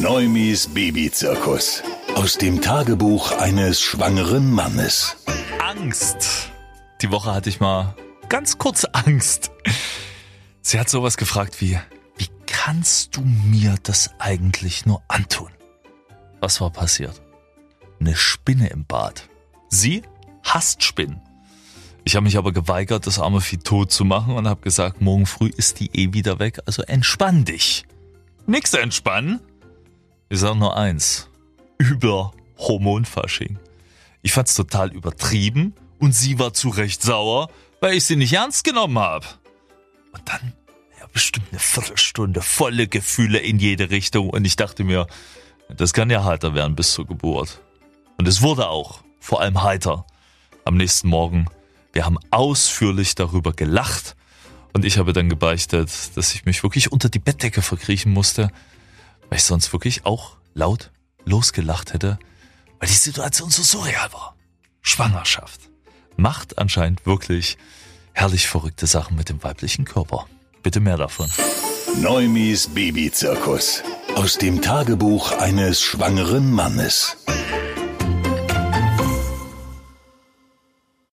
Neumis Babyzirkus. Aus dem Tagebuch eines schwangeren Mannes. Angst. Die Woche hatte ich mal ganz kurz Angst. Sie hat sowas gefragt wie, wie kannst du mir das eigentlich nur antun? Was war passiert? Eine Spinne im Bad. Sie hasst Spinnen. Ich habe mich aber geweigert, das arme Vieh tot zu machen und habe gesagt, morgen früh ist die eh wieder weg, also entspann dich. Nix entspannen. Ich sage nur eins. Über Hormonfasching. Ich fand's total übertrieben und sie war zu Recht sauer, weil ich sie nicht ernst genommen habe. Und dann, ja, bestimmt eine Viertelstunde volle Gefühle in jede Richtung und ich dachte mir, das kann ja heiter werden bis zur Geburt. Und es wurde auch, vor allem heiter. Am nächsten Morgen wir haben ausführlich darüber gelacht und ich habe dann gebeichtet, dass ich mich wirklich unter die Bettdecke verkriechen musste, weil ich sonst wirklich auch laut losgelacht hätte, weil die Situation so surreal war. Schwangerschaft macht anscheinend wirklich herrlich verrückte Sachen mit dem weiblichen Körper. Bitte mehr davon. Neumis Babyzirkus. Aus dem Tagebuch eines schwangeren Mannes.